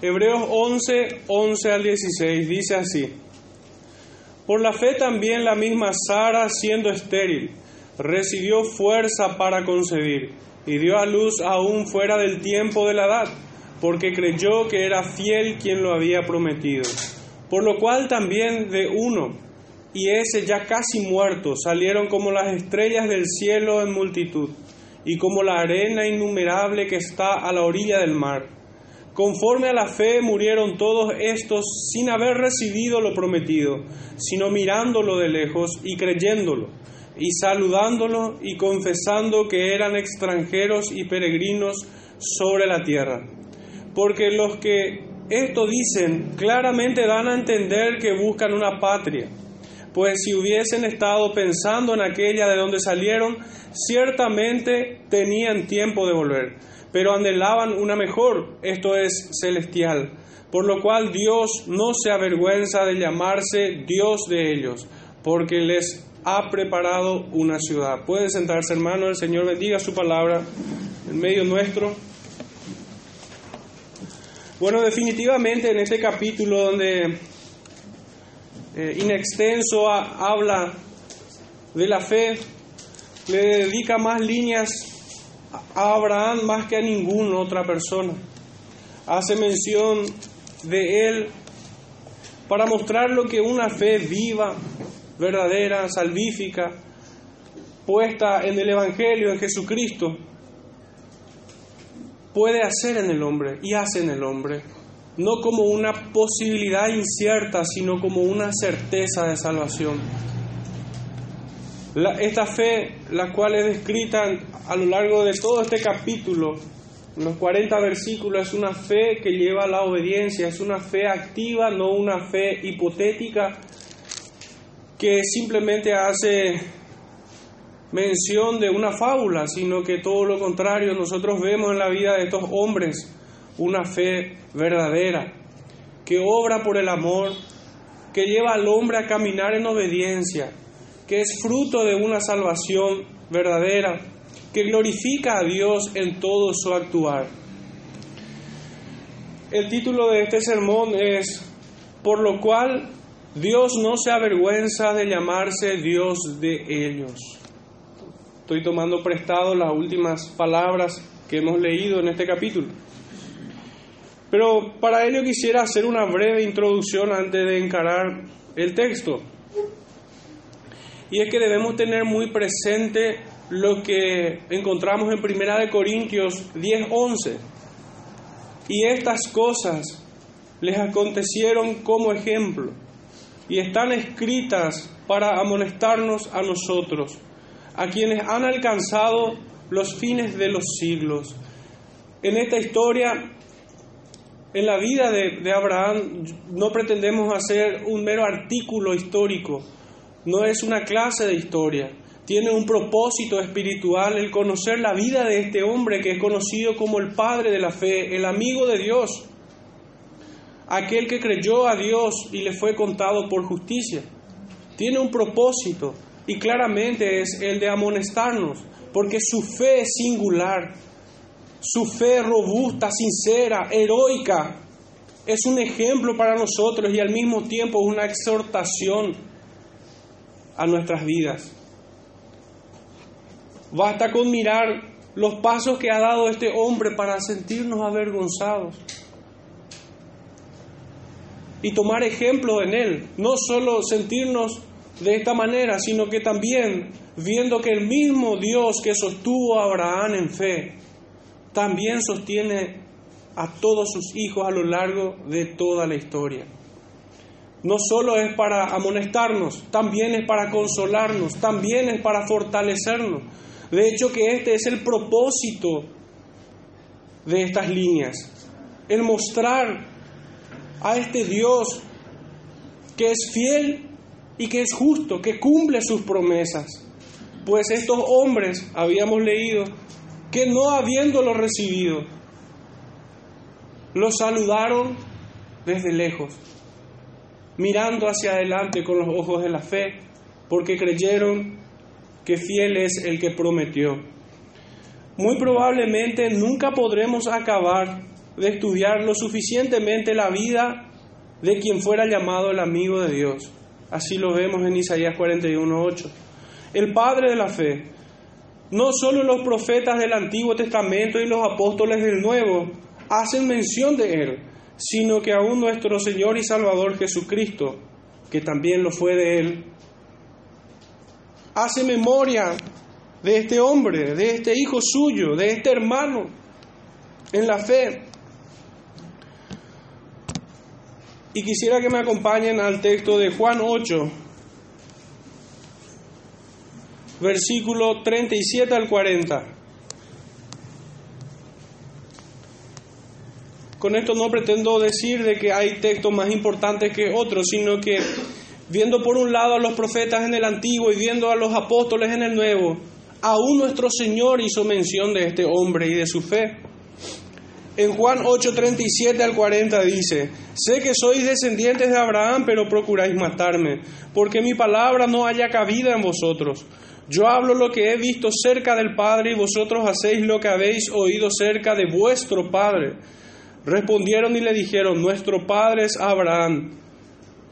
Hebreos 11, 11 al 16 dice así. Por la fe también la misma Sara, siendo estéril, recibió fuerza para concebir y dio a luz aún fuera del tiempo de la edad, porque creyó que era fiel quien lo había prometido. Por lo cual también de uno, y ese ya casi muerto, salieron como las estrellas del cielo en multitud, y como la arena innumerable que está a la orilla del mar Conforme a la fe murieron todos estos sin haber recibido lo prometido, sino mirándolo de lejos y creyéndolo, y saludándolo y confesando que eran extranjeros y peregrinos sobre la tierra. Porque los que esto dicen claramente dan a entender que buscan una patria, pues si hubiesen estado pensando en aquella de donde salieron, ciertamente tenían tiempo de volver pero anhelaban una mejor, esto es celestial, por lo cual Dios no se avergüenza de llamarse Dios de ellos, porque les ha preparado una ciudad. Puede sentarse, hermano, el Señor bendiga su palabra en medio nuestro. Bueno, definitivamente en este capítulo donde eh, inextenso habla de la fe, le dedica más líneas a Abraham más que a ninguna otra persona. Hace mención de él para mostrar lo que una fe viva, verdadera, salvífica, puesta en el Evangelio, en Jesucristo, puede hacer en el hombre y hace en el hombre, no como una posibilidad incierta, sino como una certeza de salvación esta fe, la cual es descrita a lo largo de todo este capítulo, los 40 versículos, es una fe que lleva a la obediencia, es una fe activa, no una fe hipotética que simplemente hace mención de una fábula, sino que todo lo contrario, nosotros vemos en la vida de estos hombres una fe verdadera, que obra por el amor, que lleva al hombre a caminar en obediencia, que es fruto de una salvación verdadera, que glorifica a Dios en todo su actuar. El título de este sermón es, por lo cual Dios no se avergüenza de llamarse Dios de ellos. Estoy tomando prestado las últimas palabras que hemos leído en este capítulo. Pero para ello quisiera hacer una breve introducción antes de encarar el texto. Y es que debemos tener muy presente lo que encontramos en Primera de Corintios 10:11. Y estas cosas les acontecieron como ejemplo y están escritas para amonestarnos a nosotros, a quienes han alcanzado los fines de los siglos. En esta historia, en la vida de, de Abraham, no pretendemos hacer un mero artículo histórico, no es una clase de historia, tiene un propósito espiritual el conocer la vida de este hombre que es conocido como el Padre de la Fe, el amigo de Dios, aquel que creyó a Dios y le fue contado por justicia. Tiene un propósito y claramente es el de amonestarnos, porque su fe es singular, su fe robusta, sincera, heroica, es un ejemplo para nosotros y al mismo tiempo una exhortación a nuestras vidas. Basta con mirar los pasos que ha dado este hombre para sentirnos avergonzados y tomar ejemplo en él. No solo sentirnos de esta manera, sino que también viendo que el mismo Dios que sostuvo a Abraham en fe, también sostiene a todos sus hijos a lo largo de toda la historia no solo es para amonestarnos, también es para consolarnos, también es para fortalecernos. De hecho que este es el propósito de estas líneas, el mostrar a este Dios que es fiel y que es justo, que cumple sus promesas. Pues estos hombres, habíamos leído, que no habiéndolo recibido, lo saludaron desde lejos mirando hacia adelante con los ojos de la fe, porque creyeron que fiel es el que prometió. Muy probablemente nunca podremos acabar de estudiar lo suficientemente la vida de quien fuera llamado el amigo de Dios. Así lo vemos en Isaías 41.8. El Padre de la fe. No solo los profetas del Antiguo Testamento y los apóstoles del Nuevo hacen mención de Él, sino que aún nuestro Señor y Salvador Jesucristo, que también lo fue de Él, hace memoria de este hombre, de este hijo suyo, de este hermano en la fe. Y quisiera que me acompañen al texto de Juan 8, versículo 37 al 40. Con esto no pretendo decir de que hay textos más importantes que otros, sino que viendo por un lado a los profetas en el Antiguo y viendo a los apóstoles en el Nuevo, aún nuestro Señor hizo mención de este hombre y de su fe. En Juan 8:37 al 40 dice, sé que sois descendientes de Abraham, pero procuráis matarme, porque mi palabra no haya cabida en vosotros. Yo hablo lo que he visto cerca del Padre y vosotros hacéis lo que habéis oído cerca de vuestro Padre. Respondieron y le dijeron, nuestro Padre es Abraham.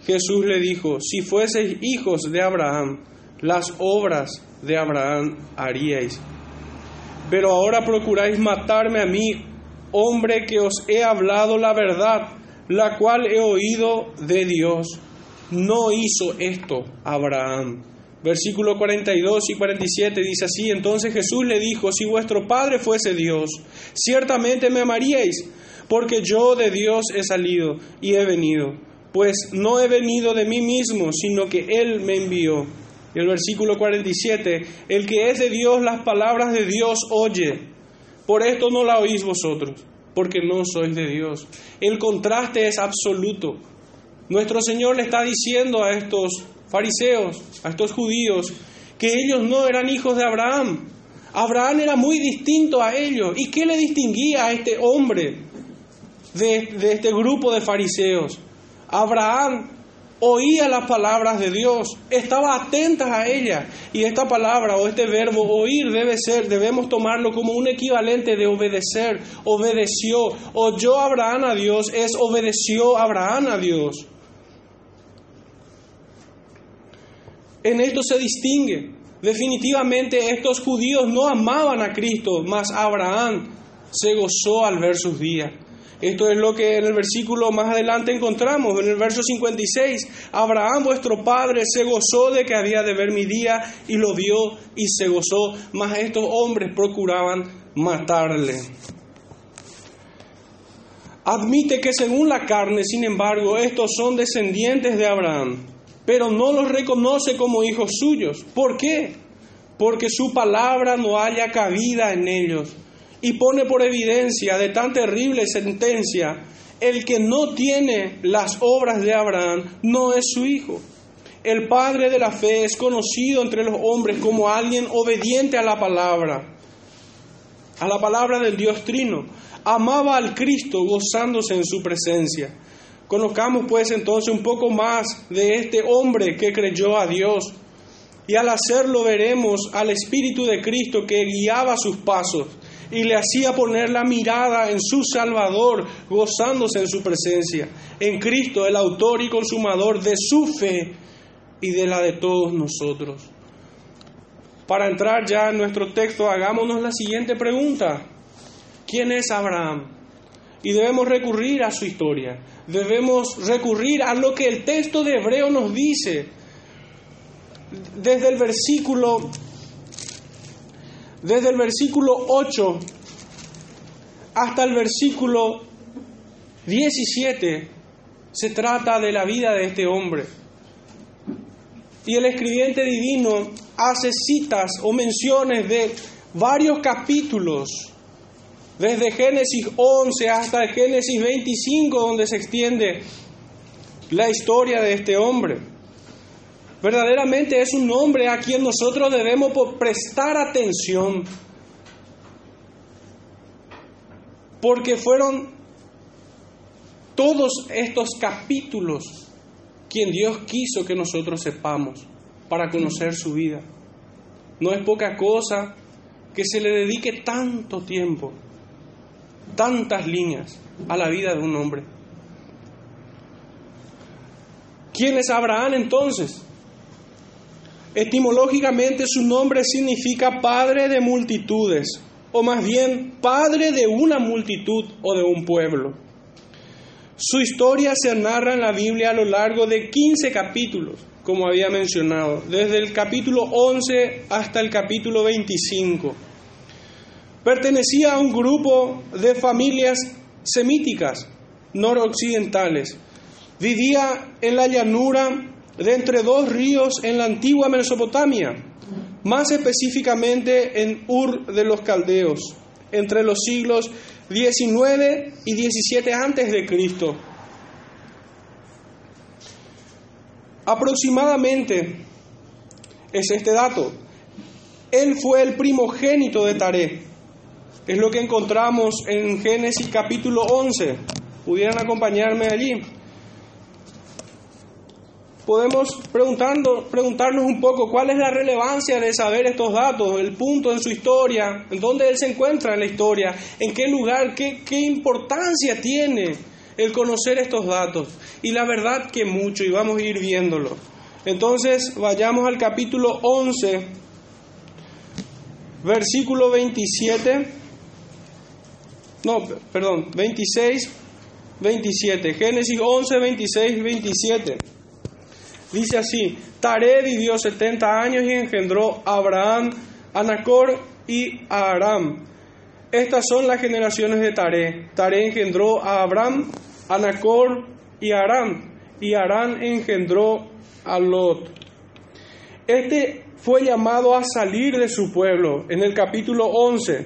Jesús le dijo, si fueseis hijos de Abraham, las obras de Abraham haríais. Pero ahora procuráis matarme a mí, hombre que os he hablado la verdad, la cual he oído de Dios. No hizo esto Abraham. Versículo 42 y 47 dice así, entonces Jesús le dijo, si vuestro Padre fuese Dios, ciertamente me amaríais, porque yo de Dios he salido y he venido, pues no he venido de mí mismo, sino que Él me envió. El versículo 47, el que es de Dios, las palabras de Dios oye. Por esto no la oís vosotros, porque no sois de Dios. El contraste es absoluto. Nuestro Señor le está diciendo a estos fariseos, a estos judíos, que ellos no eran hijos de Abraham. Abraham era muy distinto a ellos. ¿Y qué le distinguía a este hombre de, este grupo de fariseos? Abraham oía las palabras de Dios, estaba atenta a ellas. Y esta palabra o este verbo oír debe ser, debemos tomarlo como un equivalente de obedecer, obedeció. Oyó Abraham a Dios, es obedeció Abraham a Dios. En esto se distingue. Definitivamente estos judíos no amaban a Cristo, mas Abraham se gozó al ver sus días. Esto es lo que en el versículo más adelante encontramos, en el verso 56. Abraham, vuestro padre, se gozó de que había de ver mi día y lo vio y se gozó, mas estos hombres procuraban matarle. Admite que según la carne, sin embargo, estos son descendientes de Abraham, pero no los reconoce como hijos suyos. ¿Por qué? Porque su palabra no haya cabida en ellos y pone por evidencia de tan terrible sentencia, el que no tiene las obras de Abraham no es su hijo. El padre de la fe es conocido entre los hombres como alguien obediente a la palabra, a la palabra del Dios Trino. Amaba al Cristo gozándose en su presencia. Conozcamos pues entonces un poco más de este hombre que creyó a Dios. Y al hacerlo veremos al Espíritu de Cristo que guiaba sus pasos y le hacía poner la mirada en su Salvador, gozándose en su presencia, en Cristo, el autor y consumador de su fe y de la de todos nosotros. Para entrar ya en nuestro texto, hagámonos la siguiente pregunta. ¿Quién es Abraham? Y debemos recurrir a su historia. Debemos recurrir a lo que el texto de Hebreo nos dice. Desde el versículo desde el versículo 8 hasta el versículo 17 se trata de la vida de este hombre. Y el escribiente divino hace citas o menciones de varios capítulos, desde Génesis 11 hasta Génesis 25, donde se extiende la historia de este hombre. Verdaderamente es un hombre a quien nosotros debemos prestar atención. Porque fueron todos estos capítulos quien Dios quiso que nosotros sepamos para conocer su vida. No es poca cosa que se le dedique tanto tiempo, tantas líneas. a la vida de un hombre. ¿Quién es Abraham entonces? Etimológicamente su nombre significa padre de multitudes, o más bien padre de una multitud o de un pueblo. Su historia se narra en la Biblia a lo largo de 15 capítulos, como había mencionado, desde el capítulo 11 hasta el capítulo 25. Pertenecía a un grupo de familias semíticas noroccidentales. Vivía en la llanura de entre dos ríos en la antigua Mesopotamia, más específicamente en Ur de los Caldeos, entre los siglos 19 y 17 antes de Cristo. Aproximadamente es este dato. Él fue el primogénito de Taré. Es lo que encontramos en Génesis capítulo 11. ¿Pudieran acompañarme allí? Podemos preguntando, preguntarnos un poco cuál es la relevancia de saber estos datos, el punto en su historia, en dónde él se encuentra en la historia, en qué lugar, qué, qué importancia tiene el conocer estos datos. Y la verdad que mucho, y vamos a ir viéndolo. Entonces, vayamos al capítulo 11, versículo 27. No, perdón, 26, 27. Génesis 11, 26, 27. Dice así, Taré vivió 70 años y engendró a Abraham, a Nacor y a Aram. Estas son las generaciones de Taré. Taré engendró a Abraham, a Nacor y Aram. Y Aram engendró a Lot. Este fue llamado a salir de su pueblo. En el capítulo 11,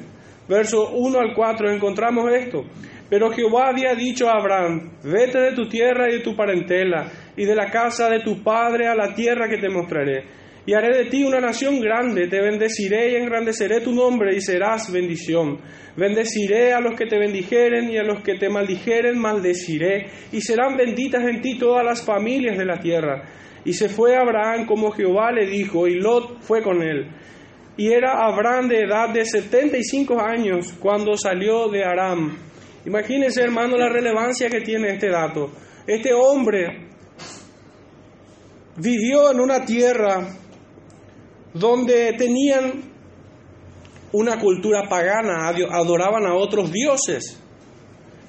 verso 1 al 4 encontramos esto. Pero Jehová había dicho a Abraham, vete de tu tierra y de tu parentela y de la casa de tu padre a la tierra que te mostraré. Y haré de ti una nación grande, te bendeciré y engrandeceré tu nombre y serás bendición. Bendeciré a los que te bendijeren y a los que te maldijeren maldeciré, y serán benditas en ti todas las familias de la tierra. Y se fue Abraham como Jehová le dijo, y Lot fue con él. Y era Abraham de edad de 75 años cuando salió de Aram. Imagínense, hermano, la relevancia que tiene este dato. Este hombre vivió en una tierra donde tenían una cultura pagana, adoraban a otros dioses.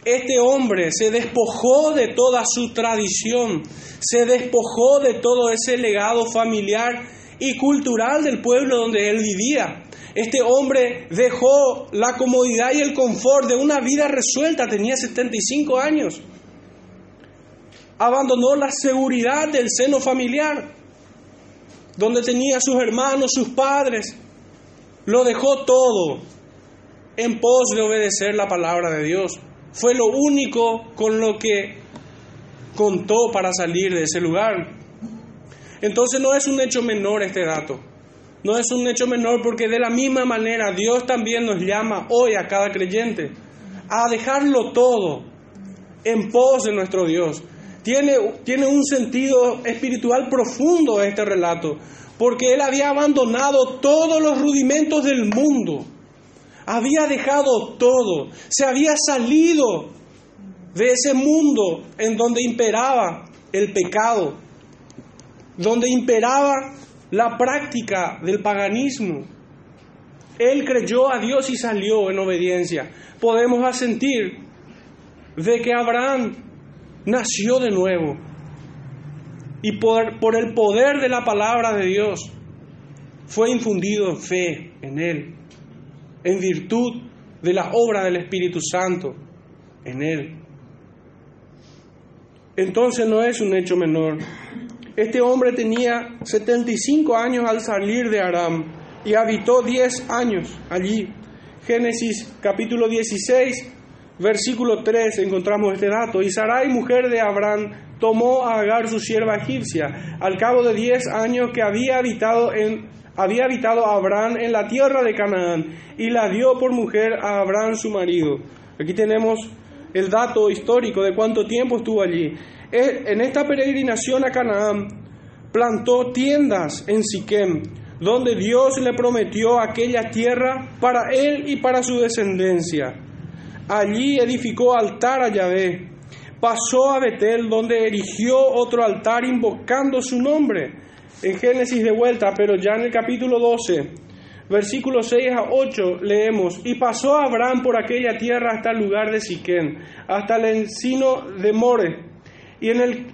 Este hombre se despojó de toda su tradición, se despojó de todo ese legado familiar y cultural del pueblo donde él vivía. Este hombre dejó la comodidad y el confort de una vida resuelta, tenía 75 años. Abandonó la seguridad del seno familiar, donde tenía sus hermanos, sus padres. Lo dejó todo en pos de obedecer la palabra de Dios. Fue lo único con lo que contó para salir de ese lugar. Entonces no es un hecho menor este dato. No es un hecho menor porque de la misma manera Dios también nos llama hoy a cada creyente a dejarlo todo en pos de nuestro Dios. Tiene, tiene un sentido espiritual profundo este relato, porque él había abandonado todos los rudimentos del mundo, había dejado todo, se había salido de ese mundo en donde imperaba el pecado, donde imperaba la práctica del paganismo. Él creyó a Dios y salió en obediencia. Podemos asentir de que Abraham nació de nuevo y por, el poder de la palabra de Dios fue infundido fe en él, en virtud de la obra del Espíritu Santo en él. Entonces no es un hecho menor. Este hombre tenía 75 años al salir de Aram y habitó 10 años allí. Génesis capítulo 16, versículo 3 encontramos este dato. Y Sarai, mujer de Abraham, tomó a Agar su sierva egipcia, al cabo de 10 años que había habitado en había habitado Abraham en la tierra de Canaán y la dio por mujer a Abraham su marido. Aquí tenemos el dato histórico de cuánto tiempo estuvo allí. En esta peregrinación a Canaán plantó tiendas en Siquem, donde Dios le prometió aquella tierra para él y para su descendencia. Allí edificó altar a Yahvé. Pasó a Betel, donde erigió otro altar invocando su nombre. En Génesis de vuelta, pero ya en el capítulo 12, versículos 6 a 8 leemos, y pasó Abraham por aquella tierra hasta el lugar de Siquén, hasta el encino de More, y,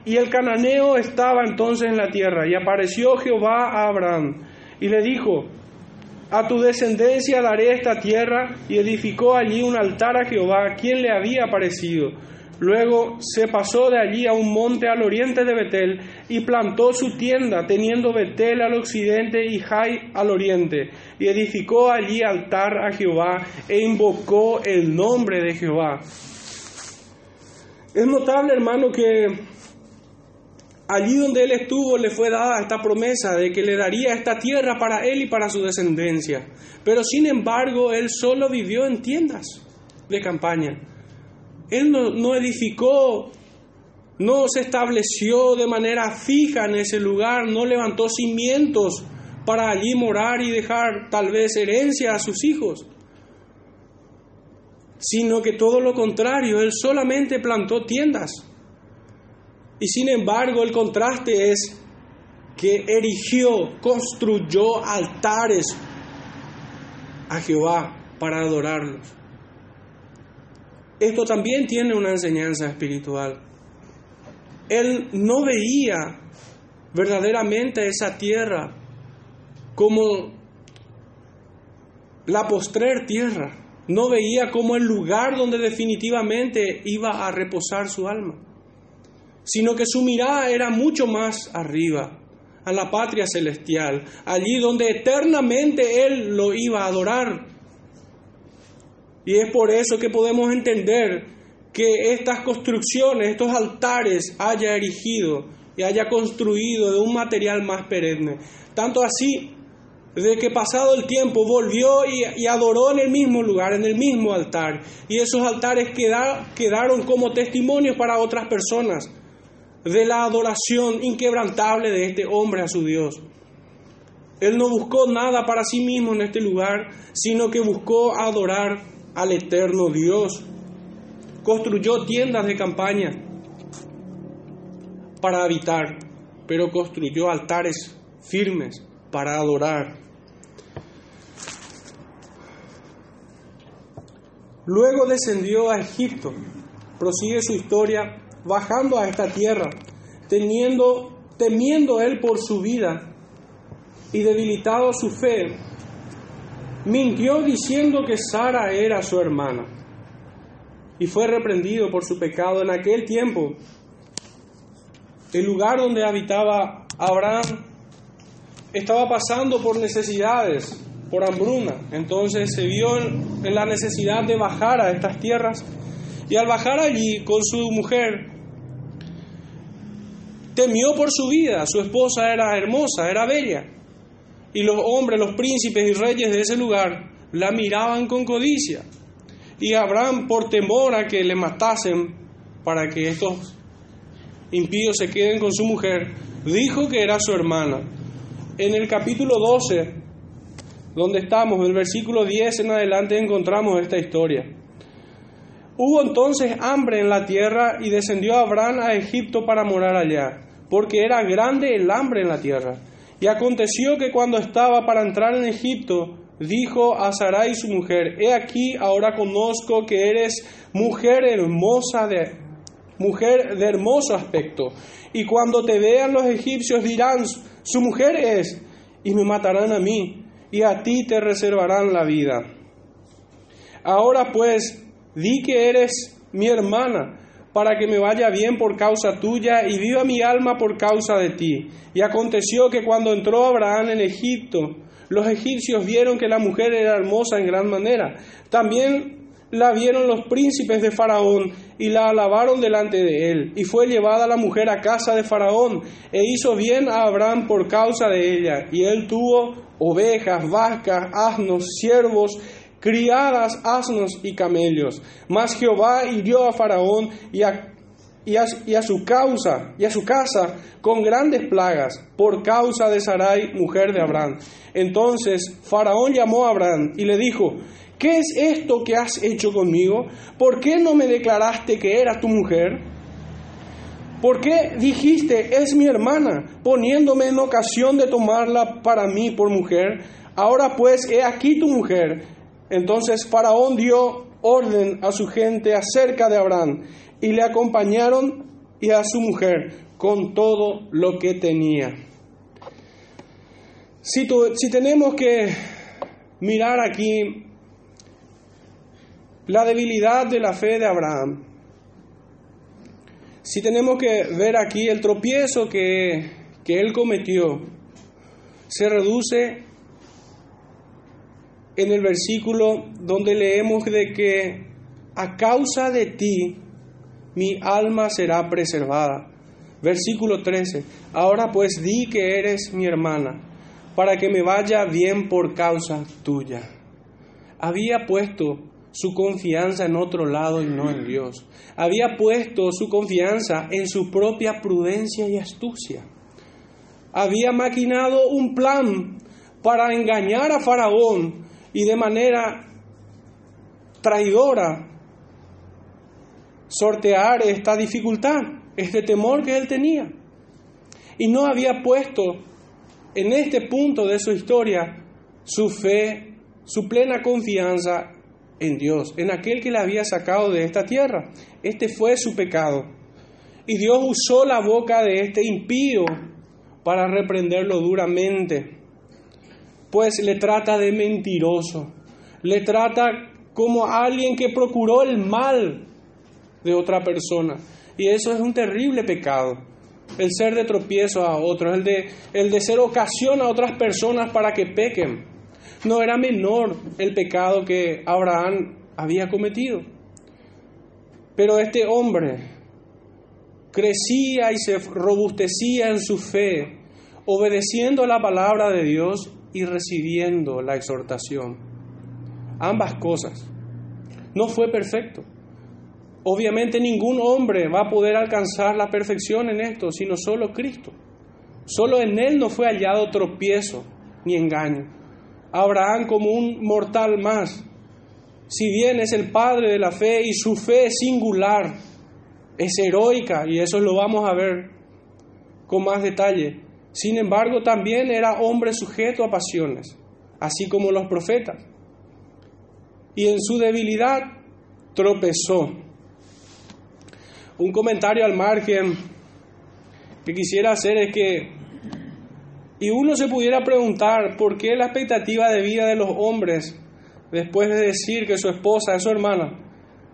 y el cananeo estaba entonces en la tierra, y apareció Jehová a Abraham, y le dijo, a tu descendencia daré esta tierra, y edificó allí un altar a Jehová, quien le había aparecido. Luego se pasó de allí a un monte al oriente de Betel y plantó su tienda, teniendo Betel al occidente y Jai al oriente, y edificó allí altar a Jehová e invocó el nombre de Jehová. Es notable, hermano, que allí donde él estuvo le fue dada esta promesa de que le daría esta tierra para él y para su descendencia. Pero sin embargo, él solo vivió en tiendas de campaña. Él no, edificó, no se estableció de manera fija en ese lugar, no levantó cimientos para allí morar y dejar tal vez herencia a sus hijos, sino que todo lo contrario, él solamente plantó tiendas. Y sin embargo el contraste es que erigió, construyó altares a Jehová para adorarlos. Esto también tiene una enseñanza espiritual. Él no veía verdaderamente esa tierra como la postrer tierra. No veía como el lugar donde definitivamente iba a reposar su alma, sino que su mirada era mucho más arriba, a la patria celestial, allí donde eternamente Él lo iba a adorar y es por eso que podemos entender que estas construcciones, estos altares, haya erigido y haya construido de un material más perenne. Tanto así, de que pasado el tiempo volvió y, adoró en el mismo lugar, en el mismo altar. Y esos altares quedaron como testimonio para otras personas de la adoración inquebrantable de este hombre a su Dios. Él no buscó nada para sí mismo en este lugar, sino que buscó adorar al eterno Dios. Construyó tiendas de campaña para habitar, pero construyó altares firmes para adorar. Luego descendió a Egipto, prosigue su historia, bajando a esta tierra, teniendo, temiendo él por su vida y debilitado su fe, mintió diciendo que Sara era su hermana y fue reprendido por su pecado en aquel tiempo. El lugar donde habitaba Abraham estaba pasando por necesidades, por hambruna. Entonces se vio en, la necesidad de bajar a estas tierras y al bajar allí con su mujer, temió por su vida. Su esposa era hermosa, era bella y los hombres, los príncipes y reyes de ese lugar la miraban con codicia. Y Abraham, por temor a que le matasen para que estos impíos se queden con su mujer, dijo que era su hermana. En el capítulo 12, donde estamos, del versículo 10 en adelante, encontramos esta historia. Hubo entonces hambre en la tierra y descendió Abraham a Egipto para morar allá, porque era grande el hambre en la tierra. Y aconteció que cuando estaba para entrar en Egipto, dijo a Sarai su mujer, he aquí, ahora conozco que eres mujer hermosa de mujer de hermoso aspecto, y cuando te vean los egipcios dirán, su mujer es, y me matarán a mí, y a ti te reservarán la vida. Ahora pues, di que eres mi hermana, para que me vaya bien por causa tuya y viva mi alma por causa de ti. Y aconteció que cuando entró Abraham en Egipto, los egipcios vieron que la mujer era hermosa en gran manera. También la vieron los príncipes de Faraón y la alabaron delante de él. Y fue llevada la mujer a casa de Faraón e hizo bien a Abraham por causa de ella. Y él tuvo ovejas, vacas, asnos, siervos criadas, asnos y camellos. Mas Jehová hirió a Faraón y a, y, a, su causa y a su casa con grandes plagas por causa de Sarai, mujer de Abraham. Entonces Faraón llamó a Abraham y le dijo, ¿qué es esto que has hecho conmigo? ¿Por qué no me declaraste que era tu mujer? ¿Por qué dijiste, es mi hermana, poniéndome en ocasión de tomarla para mí por mujer? Ahora pues, he aquí tu mujer. Entonces Faraón dio orden a su gente acerca de Abraham y le acompañaron y a su mujer con todo lo que tenía. Si, si tenemos que mirar aquí la debilidad de la fe de Abraham, si tenemos que ver aquí el tropiezo que, que él cometió, se reduce en el versículo donde leemos de que a causa de ti mi alma será preservada. Versículo 13. Ahora pues di que eres mi hermana, para que me vaya bien por causa tuya. Había puesto su confianza en otro lado y no en Dios. Había puesto su confianza en su propia prudencia y astucia. Había maquinado un plan para engañar a Faraón y de manera traidora sortear esta dificultad, este temor que él tenía. Y no había puesto en este punto de su historia su fe, su plena confianza en Dios, en aquel que le había sacado de esta tierra. Este fue su pecado. Y Dios usó la boca de este impío para reprenderlo duramente, pues le trata de mentiroso, le trata como alguien que procuró el mal de otra persona. Y eso es un terrible pecado. El ser de tropiezo a otros, el de, el de ser ocasión a otras personas para que pequen. No era menor el pecado que Abraham había cometido. Pero este hombre crecía y se robustecía en su fe, obedeciendo la palabra de Dios y recibiendo la exhortación. Ambas cosas. No fue perfecto. Obviamente ningún hombre va a poder alcanzar la perfección en esto, sino solo Cristo. Solo en Él no fue hallado tropiezo ni engaño. Abraham como un mortal más, si bien es el padre de la fe y su fe es singular, es heroica, y eso lo vamos a ver con más detalle, sin embargo también era hombre sujeto a pasiones, así como los profetas. Y en su debilidad tropezó. Un comentario al margen que quisiera hacer es que y uno se pudiera preguntar por qué la expectativa de vida de los hombres, después de decir que su esposa es su hermana,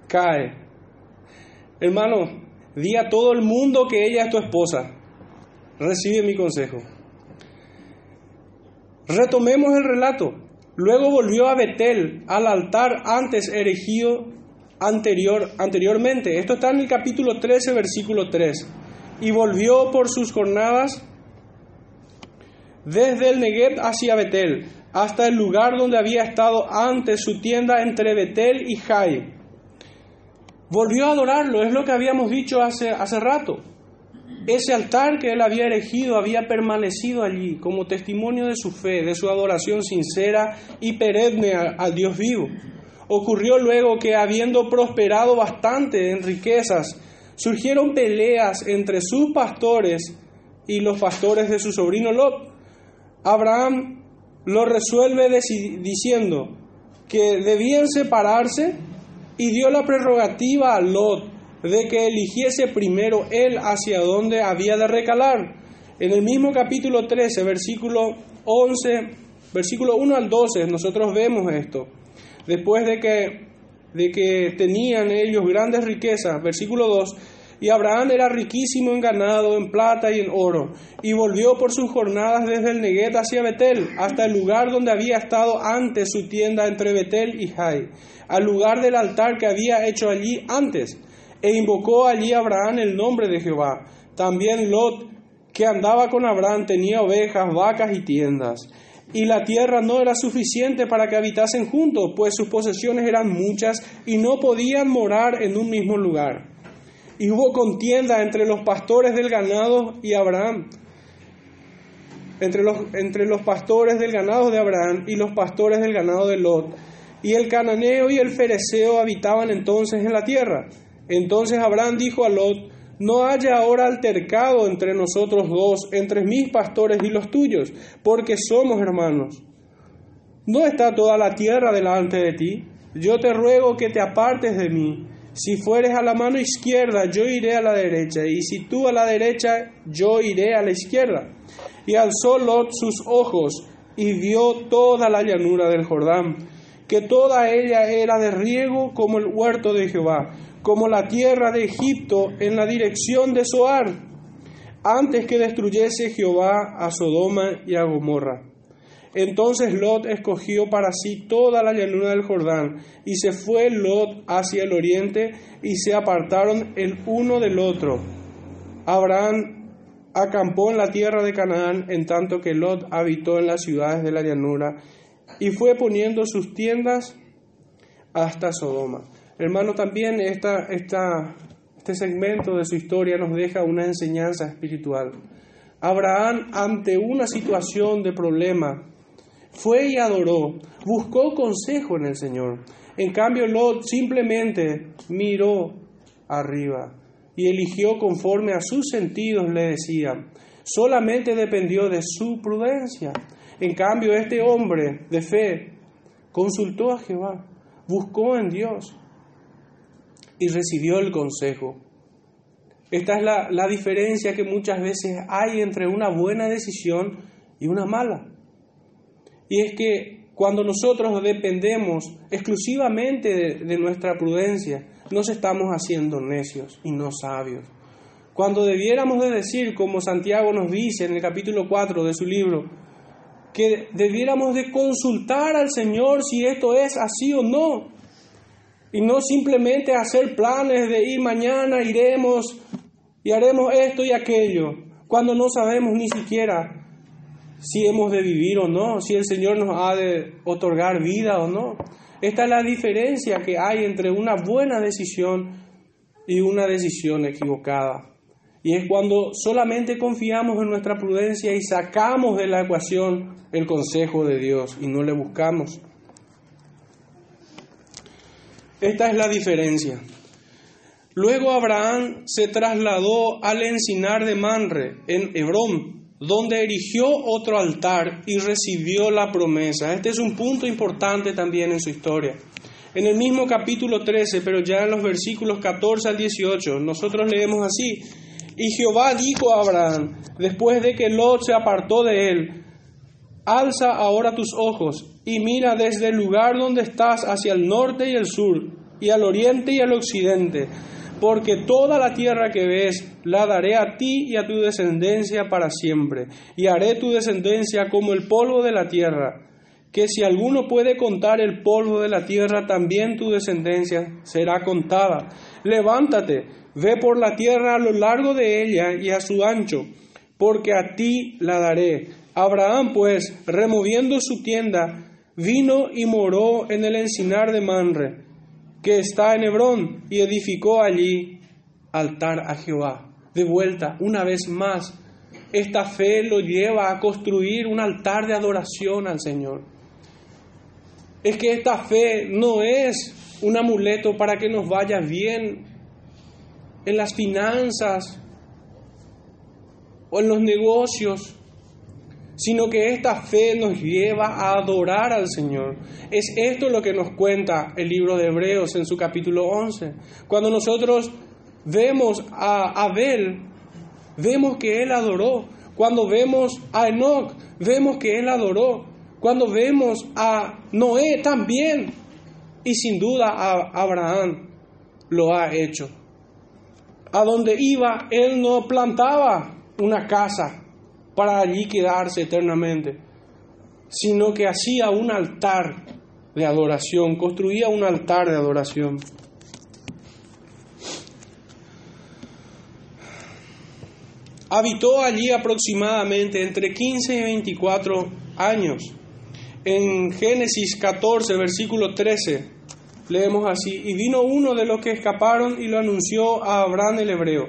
cae. Hermano, di a todo el mundo que ella es tu esposa. Recibe mi consejo. Retomemos el relato. Luego volvió a Betel, al altar antes erigido anterior, anteriormente. Esto está en el capítulo 13, versículo 3. Y volvió por sus jornadas desde el Negev hacia Betel, hasta el lugar donde había estado antes su tienda entre Betel y Jai. Volvió a adorarlo, es lo que habíamos dicho hace, hace rato. Ese altar que él había erigido había permanecido allí como testimonio de su fe, de su adoración sincera y perenne al Dios vivo. Ocurrió luego que habiendo prosperado bastante en riquezas, surgieron peleas entre sus pastores y los pastores de su sobrino Lot. Abraham lo resuelve diciendo que debían separarse y dio la prerrogativa a Lot de que eligiese primero él hacia dónde había de recalar. En el mismo capítulo 13, versículo 11, versículo 1 al 12, nosotros vemos esto. Después de que, de que tenían ellos grandes riquezas, versículo 2, y Abraham era riquísimo en ganado, en plata y en oro, y volvió por sus jornadas desde el Neguet hacia Betel, hasta el lugar donde había estado antes su tienda entre Betel y Jai, al lugar del altar que había hecho allí antes, e invocó allí Abraham el nombre de Jehová. También Lot, que andaba con Abraham, tenía ovejas, vacas y tiendas. Y la tierra no era suficiente para que habitasen juntos, pues sus posesiones eran muchas y no podían morar en un mismo lugar y hubo contienda entre los pastores del ganado y Abraham, entre los, entre los pastores del ganado de Abraham y los pastores del ganado de Lot. Y el cananeo y el fereceo habitaban entonces en la tierra. Entonces Abraham dijo a Lot, no haya ahora altercado entre nosotros dos, entre mis pastores y los tuyos, porque somos hermanos. ¿No está toda la tierra delante de ti? Yo te ruego que te apartes de mí. Si fueres a la mano izquierda, yo iré a la derecha, y si tú a la derecha, yo iré a la izquierda. Y alzó Lot sus ojos y vio toda la llanura del Jordán, que toda ella era de riego como el huerto de Jehová, como la tierra de Egipto en la dirección de Zoar, antes que destruyese Jehová a Sodoma y a Gomorra. Entonces Lot escogió para sí toda la llanura del Jordán, y se fue Lot hacia el oriente, y se apartaron el uno del otro. Abraham acampó en la tierra de Canaán, en tanto que Lot habitó en las ciudades de la llanura, y fue poniendo sus tiendas hasta Sodoma. Hermano, también esta, este segmento de su historia nos deja una enseñanza espiritual. Abraham, ante una situación de problema, fue y adoró, buscó consejo en el Señor. En cambio, Lot simplemente miró arriba y eligió conforme a sus sentidos, le decía. Solamente dependió de su prudencia. En cambio, este hombre de fe consultó a Jehová, buscó en Dios y recibió el consejo. Esta es la, la diferencia que muchas veces hay entre una buena decisión y una mala. Y es que cuando nosotros dependemos exclusivamente de, nuestra prudencia, nos estamos haciendo necios y no sabios. Cuando debiéramos de decir, como Santiago nos dice en el capítulo 4 de su libro, que debiéramos de consultar al Señor si esto es así o no, y no simplemente hacer planes de ir mañana, iremos y haremos esto y aquello, cuando no sabemos ni siquiera si hemos de vivir o no, si el Señor nos ha de otorgar vida o no. Esta es la diferencia que hay entre una buena decisión y una decisión equivocada. Y es cuando solamente confiamos en nuestra prudencia y sacamos de la ecuación el consejo de Dios y no le buscamos. Esta es la diferencia. Luego Abraham se trasladó al encinar de Manre, en Hebrón, donde erigió otro altar y recibió la promesa. Este es un punto importante también en su historia. En el mismo capítulo 13, pero ya en los versículos 14 al 18, nosotros leemos así, y Jehová dijo a Abraham, después de que Lot se apartó de él, alza ahora tus ojos y mira desde el lugar donde estás hacia el norte y el sur, y al oriente y al occidente porque toda la tierra que ves la daré a ti y a tu descendencia para siempre, y haré tu descendencia como el polvo de la tierra, que si alguno puede contar el polvo de la tierra, también tu descendencia será contada. Levántate, ve por la tierra a lo largo de ella y a su ancho, porque a ti la daré. Abraham, pues, removiendo su tienda, vino y moró en el encinar de Manre que está en Hebrón y edificó allí altar a Jehová. De vuelta, una vez más, esta fe lo lleva a construir un altar de adoración al Señor. Es que esta fe no es un amuleto para que nos vaya bien en las finanzas o en los negocios sino que esta fe nos lleva a adorar al Señor. Es esto lo que nos cuenta el libro de Hebreos en su capítulo 11. Cuando nosotros vemos a Abel, vemos que él adoró. Cuando vemos a Enoch, vemos que él adoró. Cuando vemos a Noé también. Y sin duda a Abraham lo ha hecho. A donde iba, él no plantaba una casa, para allí quedarse eternamente, sino que hacía un altar de adoración, construía un altar de adoración. Habitó allí aproximadamente entre 15 y 24 años. En Génesis 14, versículo 13, leemos así, y vino uno de los que escaparon y lo anunció a Abraham el hebreo,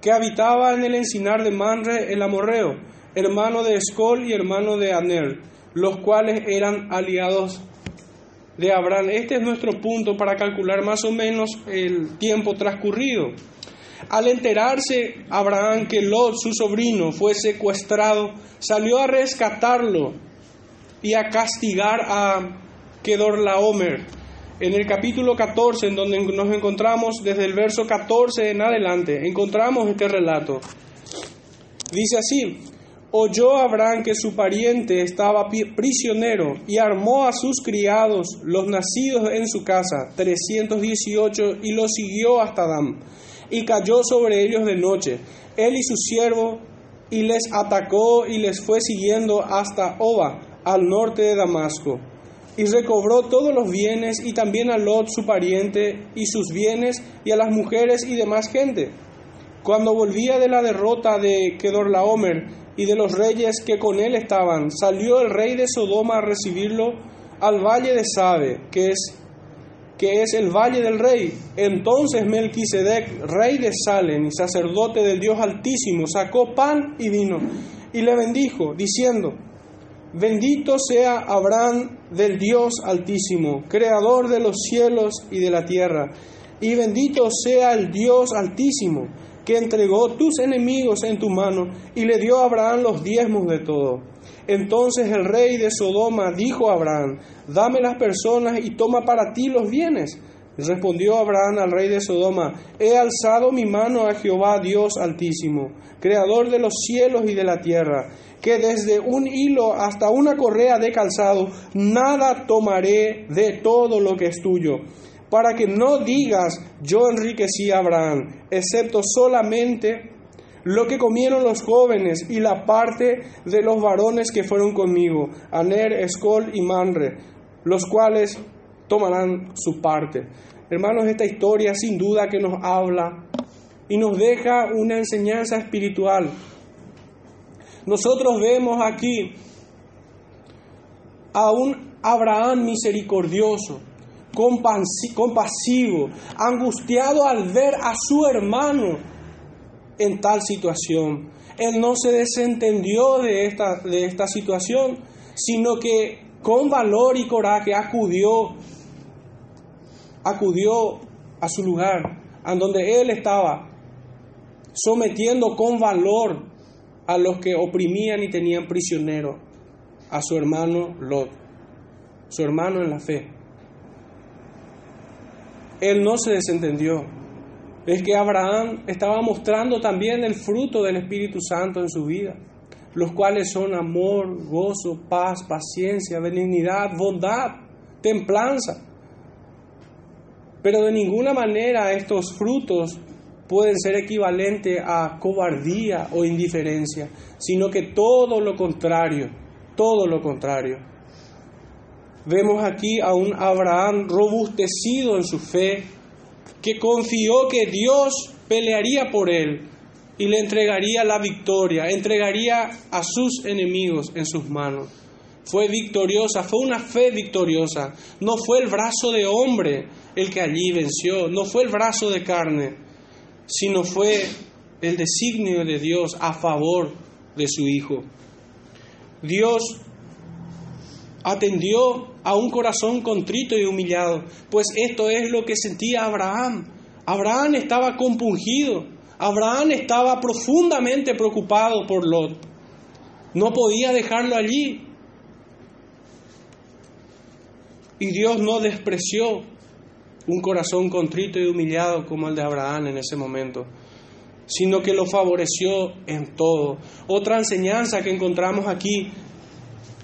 que habitaba en el encinar de Manre el amorreo, hermano de Escol y hermano de Aner, los cuales eran aliados de Abraham. Este es nuestro punto para calcular más o menos el tiempo transcurrido. Al enterarse Abraham que Lot, su sobrino, fue secuestrado, salió a rescatarlo y a castigar a Kedorlaomer. En el capítulo 14, en donde nos encontramos desde el verso 14 en adelante, encontramos este relato. Dice así, oyó Abraham que su pariente estaba prisionero y armó a sus criados, los nacidos en su casa, 318, y los siguió hasta Dam, y cayó sobre ellos de noche, él y su siervo, y les atacó y les fue siguiendo hasta Oba, al norte de Damasco. Y recobró todos los bienes y también a Lot su pariente y sus bienes y a las mujeres y demás gente. Cuando volvía de la derrota de Kedorlaomer y de los reyes que con él estaban, salió el rey de Sodoma a recibirlo al valle de Sabe, que es que es el valle del rey. Entonces Melquisedec, rey de Salem y sacerdote del Dios Altísimo, sacó pan y vino y le bendijo, diciendo: Bendito sea Abraham del Dios Altísimo, creador de los cielos y de la tierra, y bendito sea el Dios Altísimo, que entregó tus enemigos en tu mano y le dio a Abraham los diezmos de todo. Entonces el rey de Sodoma dijo a Abraham, dame las personas y toma para ti los bienes. Respondió Abraham al rey de Sodoma, he alzado mi mano a Jehová Dios Altísimo, creador de los cielos y de la tierra, que desde un hilo hasta una correa de calzado, nada tomaré de todo lo que es tuyo, para que no digas, yo enriquecí a Abraham, excepto solamente lo que comieron los jóvenes y la parte de los varones que fueron conmigo, Aner, Escol y Manre, los cuales tomarán su parte. Hermanos, esta historia sin duda que nos habla y nos deja una enseñanza espiritual. Nosotros vemos aquí a un Abraham misericordioso, compasivo, angustiado al ver a su hermano en tal situación. Él no se desentendió de esta, de esta situación, sino que con valor y coraje acudió, acudió a su lugar, a donde él estaba, sometiendo con valor a los que oprimían y tenían prisionero, a su hermano Lot, su hermano en la fe. Él no se desentendió. Es que Abraham estaba mostrando también el fruto del Espíritu Santo en su vida, los cuales son amor, gozo, paz, paciencia, benignidad, bondad, templanza. Pero de ninguna manera estos frutos pueden ser equivalentes a cobardía o indiferencia, sino que todo lo contrario, todo lo contrario. Vemos aquí a un Abraham robustecido en su fe, que confió que Dios pelearía por él y le entregaría la victoria, entregaría a sus enemigos en sus manos. Fue victoriosa, fue una fe victoriosa. No fue el brazo de hombre el que allí venció, no fue el brazo de carne, sino fue el designio de Dios a favor de su Hijo. Dios atendió a un corazón contrito y humillado, pues esto es lo que sentía Abraham. Abraham estaba compungido, Abraham estaba profundamente preocupado por Lot. No podía dejarlo allí. Y Dios no despreció un corazón contrito y humillado como el de Abraham en ese momento, sino que lo favoreció en todo. Otra enseñanza que encontramos aquí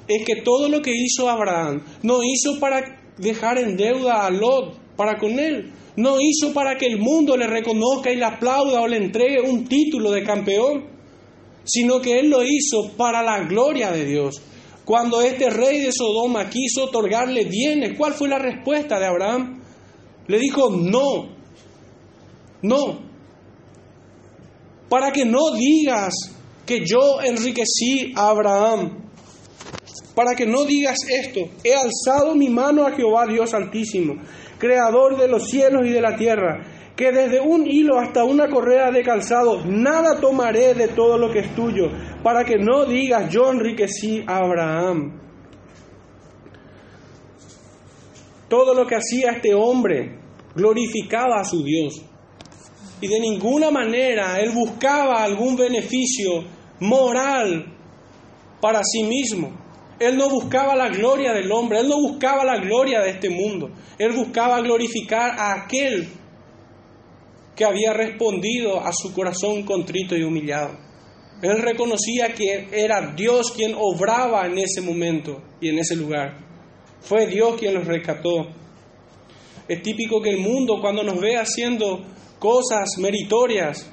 es que todo lo que hizo Abraham no hizo para dejar en deuda a Lot para con él. No hizo para que el mundo le reconozca y le aplauda o le entregue un título de campeón, sino que él lo hizo para la gloria de Dios. Cuando este rey de Sodoma quiso otorgarle bienes, ¿cuál fue la respuesta de Abraham? Le dijo, no, no, para que no digas que yo enriquecí a Abraham para que no digas esto, he alzado mi mano a Jehová Dios Altísimo, creador de los cielos y de la tierra, que desde un hilo hasta una correa de calzado, nada tomaré de todo lo que es tuyo, para que no digas, yo enriquecí a Abraham. Todo lo que hacía este hombre glorificaba a su Dios. Y de ninguna manera él buscaba algún beneficio moral para sí mismo. Él no buscaba la gloria del hombre, él no buscaba la gloria de este mundo. Él buscaba glorificar a aquel que había respondido a su corazón contrito y humillado. Él reconocía que era Dios quien obraba en ese momento y en ese lugar. Fue Dios quien los rescató. Es típico que el mundo cuando nos ve haciendo cosas meritorias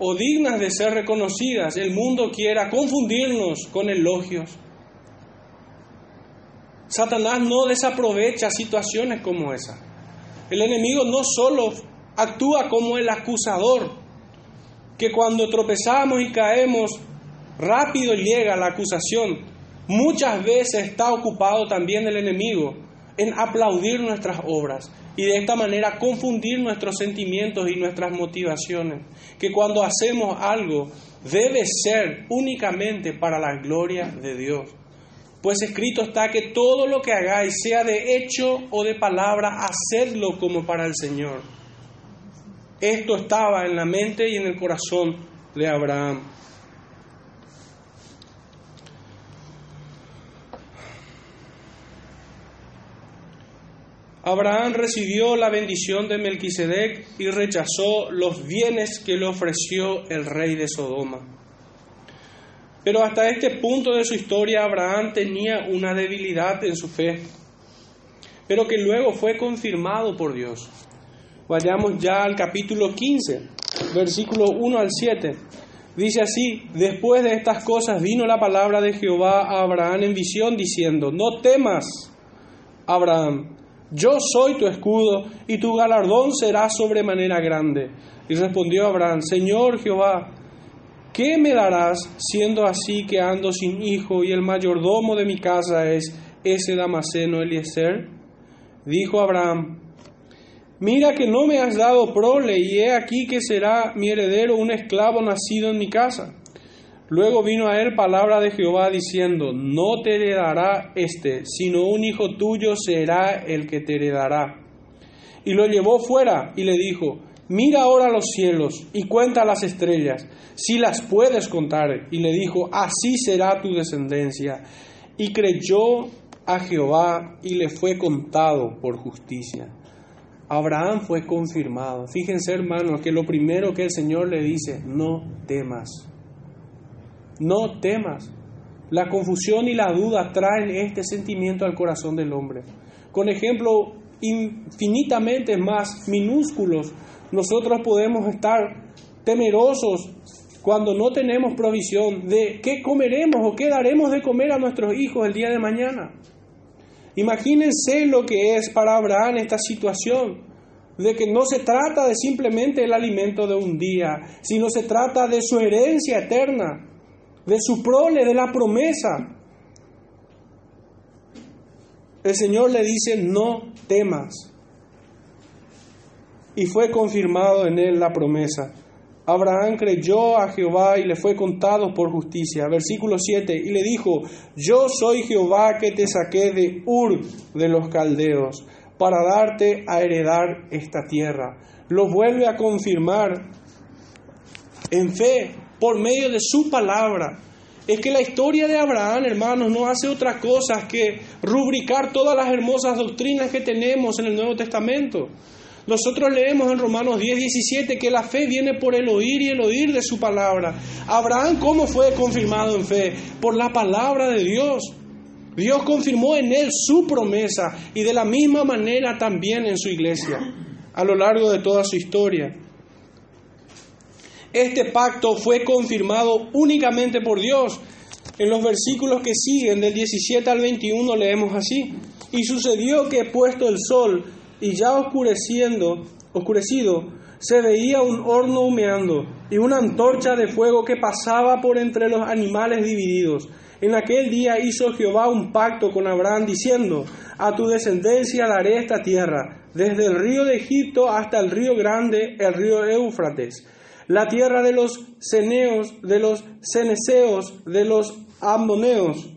o dignas de ser reconocidas, el mundo quiera confundirnos con elogios. Satanás no desaprovecha situaciones como esa. El enemigo no solo actúa como el acusador, que cuando tropezamos y caemos, rápido llega la acusación. Muchas veces está ocupado también el enemigo en aplaudir nuestras obras y de esta manera confundir nuestros sentimientos y nuestras motivaciones. Que cuando hacemos algo debe ser únicamente para la gloria de Dios. Pues escrito está que todo lo que hagáis, sea de hecho o de palabra, hacedlo como para el Señor. Esto estaba en la mente y en el corazón de Abraham. Abraham recibió la bendición de Melquisedec y rechazó los bienes que le ofreció el rey de Sodoma. Pero hasta este punto de su historia Abraham tenía una debilidad en su fe, pero que luego fue confirmado por Dios. Vayamos ya al capítulo 15, versículo 1 al 7. Dice así, después de estas cosas vino la palabra de Jehová a Abraham en visión diciendo, no temas, Abraham, yo soy tu escudo y tu galardón será sobremanera grande. Y respondió Abraham, Señor Jehová, ¿qué me darás siendo así que ando sin hijo y el mayordomo de mi casa es ese Damaseno Eliezer? Dijo Abraham, mira que no me has dado prole y he aquí que será mi heredero un esclavo nacido en mi casa. Luego vino a él palabra de Jehová diciendo, no te heredará este, sino un hijo tuyo será el que te heredará. Y lo llevó fuera y le dijo, mira ahora los cielos y cuenta las estrellas, si las puedes contar. Y le dijo, así será tu descendencia. Y creyó a Jehová y le fue contado por justicia. Abraham fue confirmado. Fíjense hermanos que lo primero que el Señor le dice, no temas. No temas. La confusión y la duda traen este sentimiento al corazón del hombre. Con ejemplo infinitamente más minúsculos, nosotros podemos estar temerosos cuando no tenemos provisión de qué comeremos o qué daremos de comer a nuestros hijos el día de mañana. Imagínense lo que es para Abraham esta situación, de que no se trata de simplemente el alimento de un día, sino se trata de su herencia eterna, de su prole, de la promesa. El Señor le dice, no temas. Y fue confirmado en él la promesa. Abraham creyó a Jehová y le fue contado por justicia. Versículo 7. Y le dijo, yo soy Jehová que te saqué de Ur de los caldeos para darte a heredar esta tierra. Lo vuelve a confirmar en fe por medio de su palabra. Es que la historia de Abraham, hermanos, no hace otra cosa que rubricar todas las hermosas doctrinas que tenemos en el Nuevo Testamento. Nosotros leemos en Romanos 10, 17 que la fe viene por el oír y el oír de su palabra. Abraham, ¿cómo fue confirmado en fe? Por la palabra de Dios. Dios confirmó en él su promesa y de la misma manera también en su iglesia a lo largo de toda su historia. Este pacto fue confirmado únicamente por Dios. En los versículos que siguen, del 17 al 21, leemos así. Y sucedió que puesto el sol y ya oscureciendo, oscurecido, se veía un horno humeando y una antorcha de fuego que pasaba por entre los animales divididos. En aquel día hizo Jehová un pacto con Abraham diciendo, a tu descendencia daré esta tierra, desde el río de Egipto hasta el río grande, el río Éufrates, la tierra de los ceneos, de los ceneseos, de los ammoneos,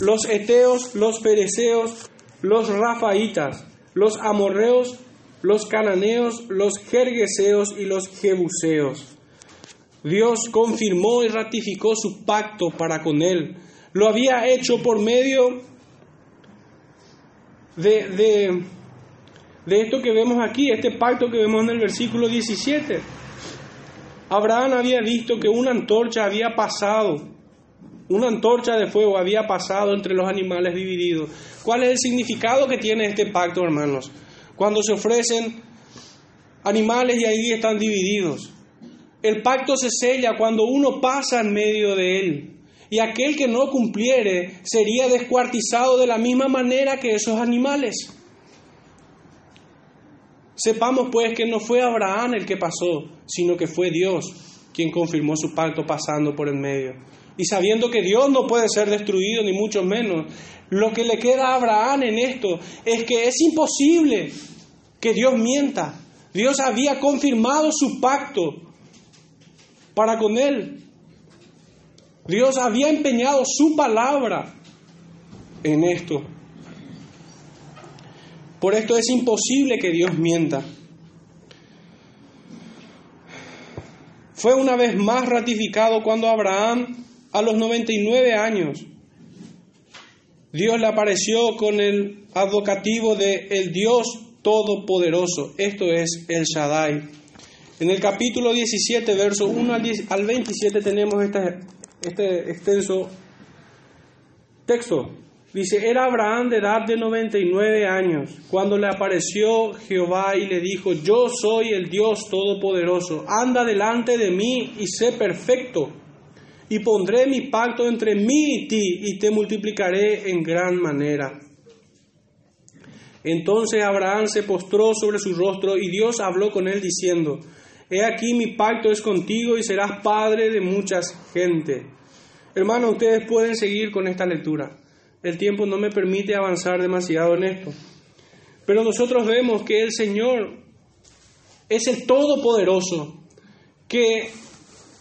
los eteos, los pereceos, los rafaitas, los amorreos, los cananeos, los jergueseos y los jebuseos. Dios confirmó y ratificó su pacto para con él. Lo había hecho por medio de, de, de esto que vemos aquí, este pacto que vemos en el versículo 17. Abraham había visto que una antorcha había pasado, una antorcha de fuego había pasado entre los animales divididos. ¿Cuál es el significado que tiene este pacto, hermanos? Cuando se ofrecen animales y ahí están divididos. El pacto se sella cuando uno pasa en medio de él. Y aquel que no cumpliere sería descuartizado de la misma manera que esos animales. Sepamos pues que no fue Abraham el que pasó, sino que fue Dios quien confirmó su pacto pasando por el medio. Y sabiendo que Dios no puede ser destruido, ni mucho menos, lo que le queda a Abraham en esto es que es imposible que Dios mienta. Dios había confirmado su pacto para con él. Dios había empeñado su palabra en esto. Por esto es imposible que Dios mienta. Fue una vez más ratificado cuando Abraham, a los 99 años, Dios le apareció con el advocativo de el Dios Todopoderoso. Esto es el Shaddai. En el capítulo 17, verso 1 al 27 tenemos este, este extenso texto. Dice, era Abraham de edad de 99 años, cuando le apareció Jehová y le dijo, yo soy el Dios Todopoderoso, anda delante de mí y sé perfecto, y pondré mi pacto entre mí y ti, y te multiplicaré en gran manera. Entonces Abraham se postró sobre su rostro y Dios habló con él diciendo, He aquí mi pacto es contigo y serás padre de muchas gente. Hermanos, ustedes pueden seguir con esta lectura. El tiempo no me permite avanzar demasiado en esto. Pero nosotros vemos que el Señor es el Todopoderoso, que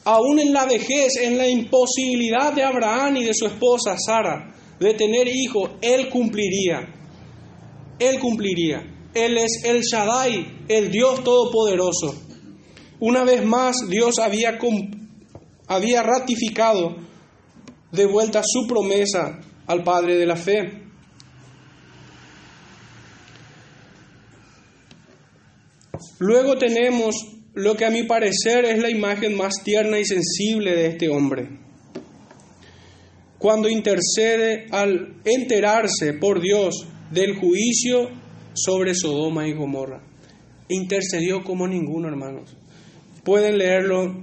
aún en la vejez, en la imposibilidad de Abraham y de su esposa Sara de tener hijos, Él cumpliría. Él cumpliría. Él es el Shaddai, el Dios Todopoderoso. Una vez más, Dios había, había ratificado de vuelta su promesa al Padre de la fe. Luego tenemos lo que a mi parecer es la imagen más tierna y sensible de este hombre. Cuando intercede al enterarse por Dios del juicio sobre Sodoma y Gomorra. Intercedió como ninguno, hermanos. Pueden leerlo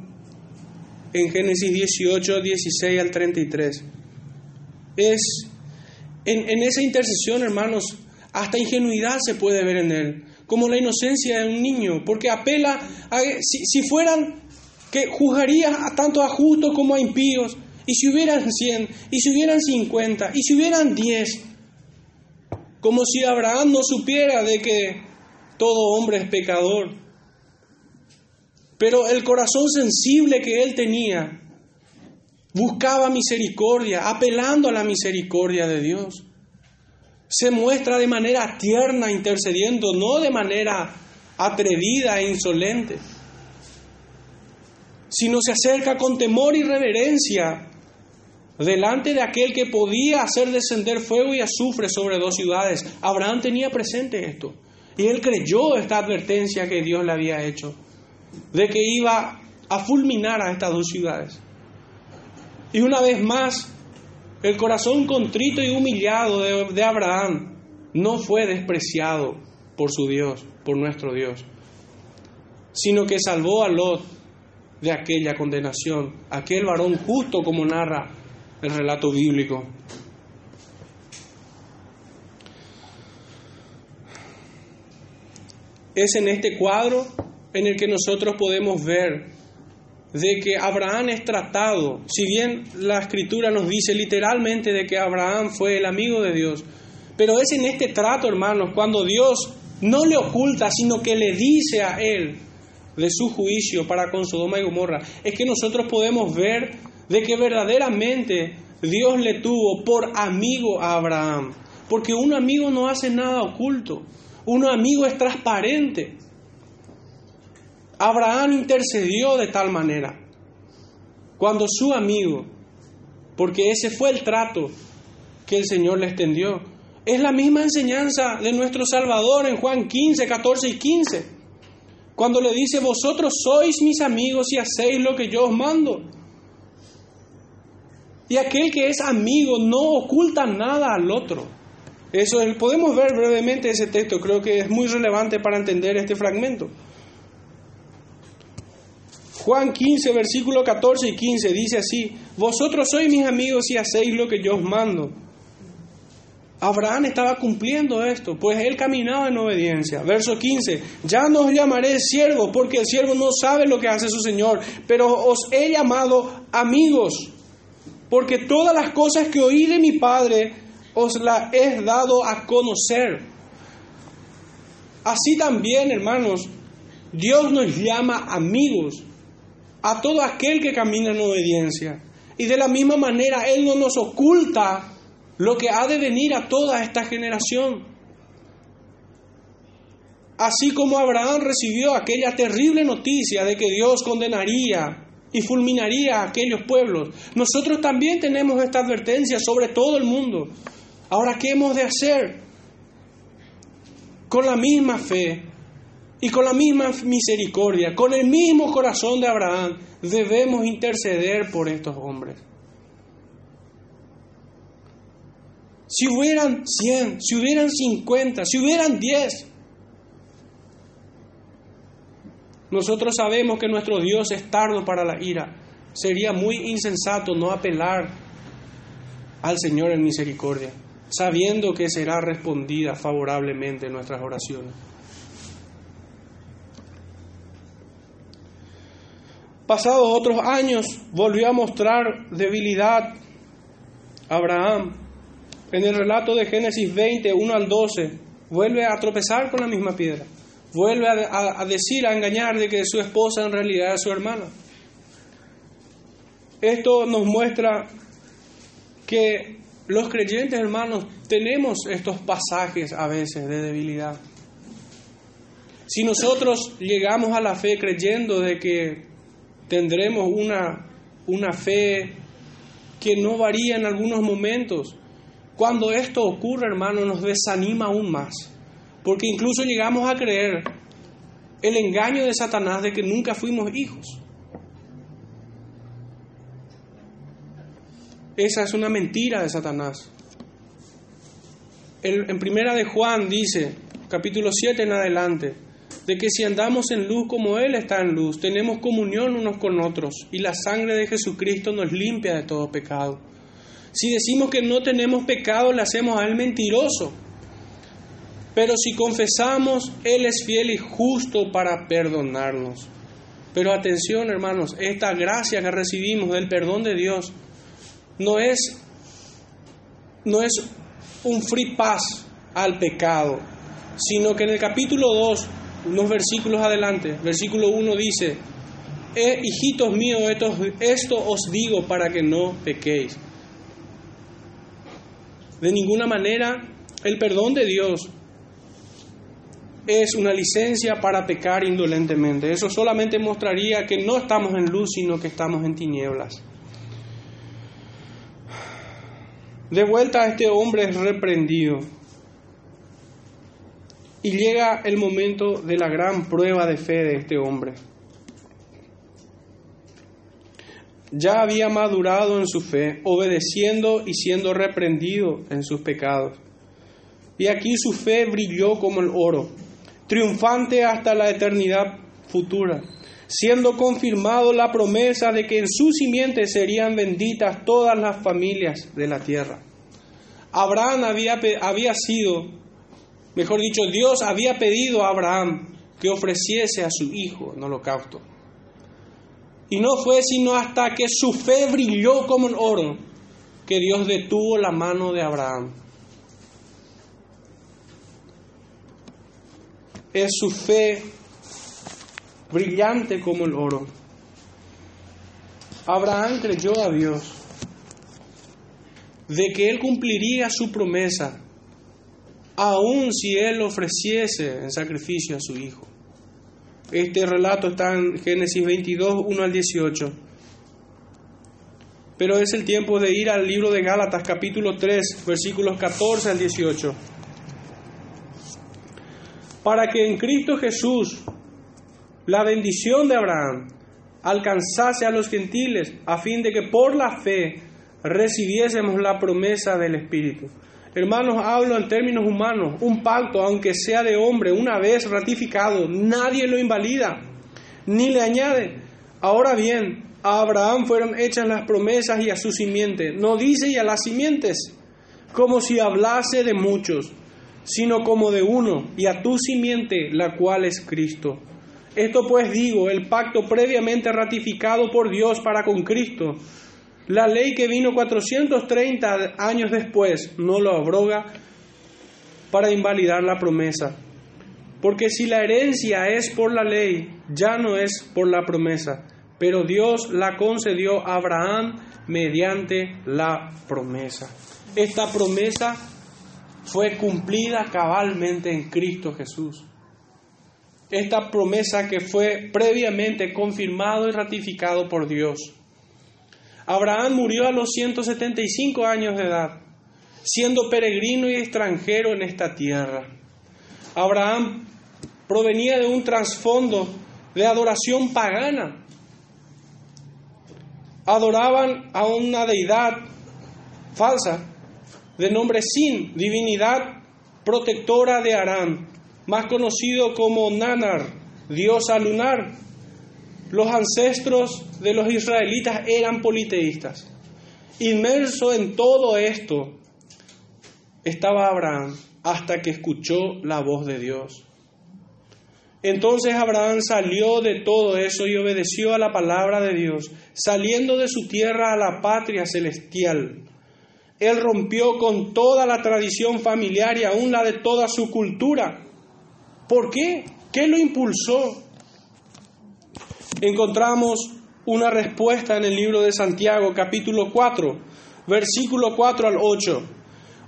en Génesis 18, 16 al 33 es, en, esa intercesión, hermanos, hasta ingenuidad se puede ver en él, como la inocencia de un niño, porque apela a, si, fueran, que juzgaría a tanto a justos como a impíos, y si hubieran 100, y si hubieran 50, y si hubieran 10, como si Abraham no supiera de que todo hombre es pecador. Pero el corazón sensible que él tenía buscaba misericordia, apelando a la misericordia de Dios. Se muestra de manera tierna intercediendo, no de manera atrevida e insolente, sino se acerca con temor y reverencia delante de aquel que podía hacer descender fuego y azufre sobre dos ciudades. Abraham tenía presente esto y él creyó esta advertencia que Dios le había hecho de que iba a fulminar a estas dos ciudades. Y una vez más, el corazón contrito y humillado de, Abraham no fue despreciado por su Dios, por nuestro Dios, sino que salvó a Lot de aquella condenación, aquel varón justo como narra el relato bíblico. Es en este cuadro en el que nosotros podemos ver de que Abraham es tratado, si bien la escritura nos dice literalmente de que Abraham fue el amigo de Dios, pero es en este trato, hermanos, cuando Dios no le oculta, sino que le dice a él de su juicio para con Sodoma y Gomorra, es que nosotros podemos ver de que verdaderamente Dios le tuvo por amigo a Abraham, Porque un amigo no hace nada oculto. Un amigo es transparente. Abraham intercedió de tal manera. Cuando su amigo, porque ese fue el trato que el Señor le extendió, es la misma enseñanza de nuestro Salvador en Juan 15, 14 y 15. Cuando le dice, vosotros sois mis amigos y hacéis lo que yo os mando. Y aquel que es amigo no oculta nada al otro. Eso podemos ver brevemente ese texto, creo que es muy relevante para entender este fragmento. Juan 15, versículo 14 y 15 dice así, vosotros sois mis amigos y hacéis lo que yo os mando. Abraham estaba cumpliendo esto, pues él caminaba en obediencia. Verso 15, ya no os llamaré siervo, porque el siervo no sabe lo que hace su Señor, pero os he llamado amigos porque todas las cosas que oí de mi Padre os las he dado a conocer. Así también, hermanos, Dios nos llama amigos a todo aquel que camina en obediencia. Y de la misma manera, Él no nos oculta lo que ha de venir a toda esta generación. Así como Abraham recibió aquella terrible noticia de que Dios condenaría y fulminaría a aquellos pueblos. Nosotros también tenemos esta advertencia sobre todo el mundo. Ahora, ¿qué hemos de hacer? Con la misma fe y con la misma misericordia, con el mismo corazón de Abraham, debemos interceder por estos hombres. Si hubieran 100, si hubieran 50, si hubieran 10, Nosotros sabemos que nuestro Dios es tardo para la ira. Sería muy insensato no apelar al Señor en misericordia, sabiendo que será respondida favorablemente nuestras oraciones. Pasados otros años, volvió a mostrar debilidad Abraham. En el relato de Génesis 20, 1 al 12, vuelve a tropezar con la misma piedra vuelve a, decir, a engañar de que su esposa en realidad es su hermana. Esto nos muestra que los creyentes hermanos tenemos estos pasajes a veces de debilidad. Si nosotros llegamos a la fe creyendo de que tendremos una, una fe que no varía en algunos momentos, cuando esto ocurre, hermano, nos desanima aún más. Porque incluso llegamos a creer el engaño de Satanás de que nunca fuimos hijos. Esa es una mentira de Satanás. en primera de Juan dice, capítulo 7 en adelante, de que si andamos en luz como Él está en luz, tenemos comunión unos con otros y la sangre de Jesucristo nos limpia de todo pecado. Si decimos que no tenemos pecado, le hacemos a Él mentiroso pero si confesamos, Él es fiel y justo para perdonarnos. Pero atención, hermanos, esta gracia que recibimos del perdón de Dios no es, no es un free pass al pecado, sino que en el capítulo 2, unos versículos adelante, versículo 1 dice, eh, hijitos míos, esto, esto os digo para que no pequéis. De ninguna manera el perdón de Dios es una licencia para pecar indolentemente. Eso solamente mostraría que no estamos en luz, sino que estamos en tinieblas. De vuelta a este hombre es reprendido. Y llega el momento de la gran prueba de fe de este hombre. Ya había madurado en su fe, obedeciendo y siendo reprendido en sus pecados. Y aquí su fe brilló como el oro triunfante hasta la eternidad futura, siendo confirmado la promesa de que en su simiente serían benditas todas las familias de la tierra. Abraham había, había sido, mejor dicho, Dios había pedido a Abraham que ofreciese a su hijo en holocausto. Y no fue sino hasta que su fe brilló como el oro que Dios detuvo la mano de Abraham. es su fe brillante como el oro. Abraham creyó a Dios de que él cumpliría su promesa aun si él ofreciese en sacrificio a su hijo. Este relato está en Génesis 22, 1 al 18. Pero es el tiempo de ir al libro de Gálatas capítulo 3, versículos 14 al 18. Para que en Cristo Jesús la bendición de Abraham alcanzase a los gentiles, a fin de que por la fe recibiésemos la promesa del Espíritu. Hermanos, hablo en términos humanos. Un pacto, aunque sea de hombre, una vez ratificado, nadie lo invalida ni le añade. Ahora bien, a Abraham fueron hechas las promesas y a su simiente. No dice y a las simientes, como si hablase de muchos, sino como de uno, y a tu simiente, la cual es Cristo. Esto pues digo, el pacto previamente ratificado por Dios para con Cristo la ley que vino 430 años después no lo abroga para invalidar la promesa. Porque si la herencia es por la ley, ya no es por la promesa, pero Dios la concedió a Abraham mediante la promesa. Esta promesa fue cumplida cabalmente en Cristo Jesús. Esta promesa que fue previamente confirmado y ratificado por Dios. Abraham murió a los 175 años de edad, siendo peregrino y extranjero en esta tierra. Abraham provenía de un trasfondo de adoración pagana. Adoraban a una deidad falsa de nombre Sin, divinidad protectora de Aram, más conocido como Nanar, diosa lunar, los ancestros de los israelitas eran politeístas. Inmerso en todo esto estaba Abraham hasta que escuchó la voz de Dios. Entonces Abraham salió de todo eso y obedeció a la palabra de Dios, saliendo de su tierra a la patria celestial. Él rompió con toda la tradición familiar y aún la de toda su cultura. ¿Por qué? ¿Qué lo impulsó? Encontramos una respuesta en el libro de Santiago, capítulo 4, versículo 4 al 8.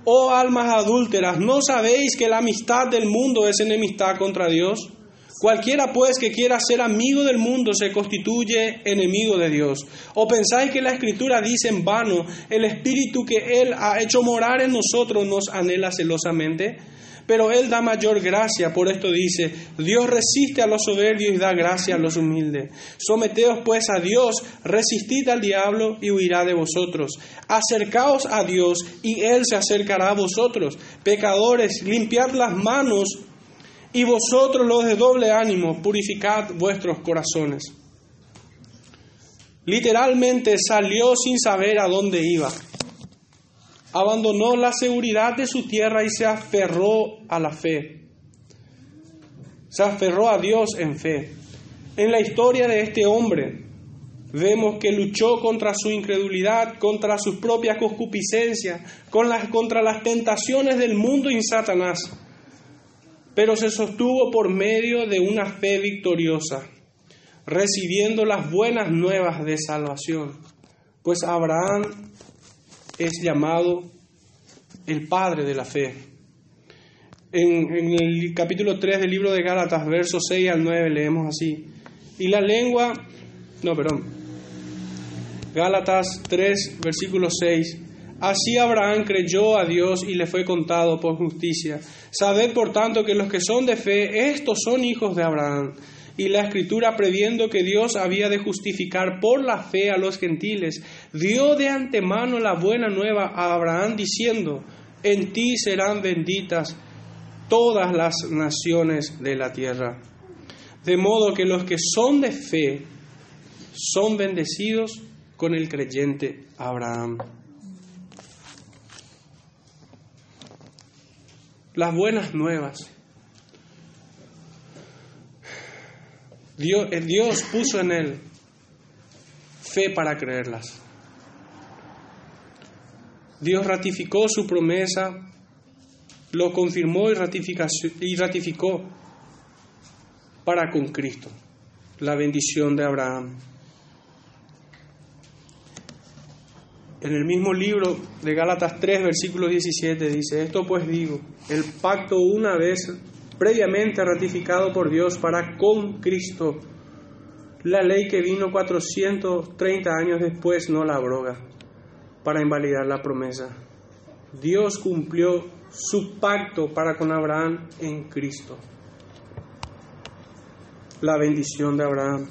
Oh almas adúlteras, ¿no sabéis que la amistad del mundo es enemistad contra Dios? Cualquiera pues que quiera ser amigo del mundo se constituye enemigo de Dios. ¿O pensáis que la escritura dice en vano, el espíritu que Él ha hecho morar en nosotros nos anhela celosamente? Pero Él da mayor gracia. Por esto dice, Dios resiste a los soberbios y da gracia a los humildes. Someteos pues a Dios, resistid al diablo y huirá de vosotros. Acercaos a Dios y Él se acercará a vosotros. Pecadores, limpiad las manos y vosotros los de doble ánimo, purificad vuestros corazones. Literalmente salió sin saber a dónde iba abandonó la seguridad de su tierra y se aferró a la fe. Se aferró a Dios en fe. En la historia de este hombre vemos que luchó contra su incredulidad, contra sus propias concupiscencias, contra las tentaciones del mundo y Satanás, pero se sostuvo por medio de una fe victoriosa, recibiendo las buenas nuevas de salvación. Pues Abraham es llamado el padre de la fe. En, el capítulo 3 del libro de Gálatas, versos 6 al 9, leemos así. Y la lengua, no, perdón. Gálatas 3, versículo 6. Así Abraham creyó a Dios y le fue contado por justicia. Sabed por tanto que los que son de fe, estos son hijos de Abraham. Y la escritura, previendo que Dios había de justificar por la fe a los gentiles, dio de antemano la buena nueva a Abraham diciendo, en ti serán benditas todas las naciones de la tierra. De modo que los que son de fe son bendecidos con el creyente Abraham. Las buenas nuevas Dios, Dios puso en él fe para creerlas. Dios ratificó su promesa, lo confirmó y, y ratificó para con Cristo, la bendición de Abraham. En el mismo libro de Gálatas 3, versículo 17 dice, esto pues digo, el pacto una vez previamente ratificado por Dios para con Cristo, la ley que vino 430 años después no la abroga para invalidar la promesa. Dios cumplió su pacto para con Abraham en Cristo. La bendición de Abraham.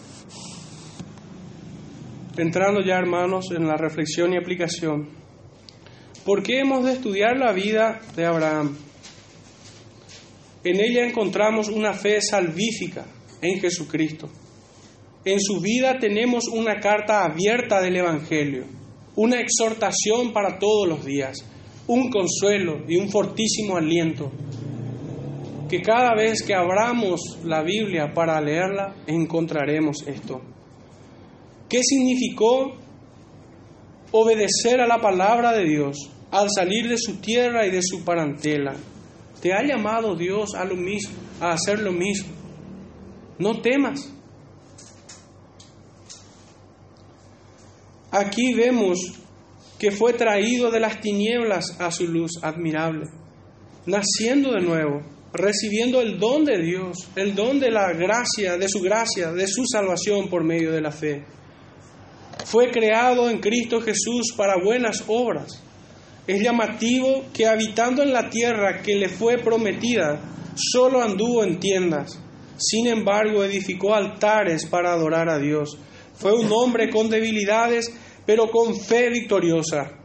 Entrando ya, hermanos, en la reflexión y aplicación. ¿Por qué hemos de estudiar la vida de Abraham? En ella encontramos una fe salvífica en Jesucristo. En su vida tenemos una carta abierta del Evangelio, una exhortación para todos los días, un consuelo y un fortísimo aliento. Que cada vez que abramos la Biblia para leerla, encontraremos esto. ¿Qué significó obedecer a la palabra de Dios al salir de su tierra y de su parentela? Te ha llamado Dios a lo mismo, a hacer lo mismo. No temas. Aquí vemos que fue traído de las tinieblas a su luz admirable, naciendo de nuevo, recibiendo el don de Dios, el don de la gracia, de su gracia, de su salvación por medio de la fe. Fue creado en Cristo Jesús para buenas obras es llamativo que habitando en la tierra que le fue prometida, solo anduvo en tiendas. Sin embargo, edificó altares para adorar a Dios. Fue un hombre con debilidades, pero con fe victoriosa.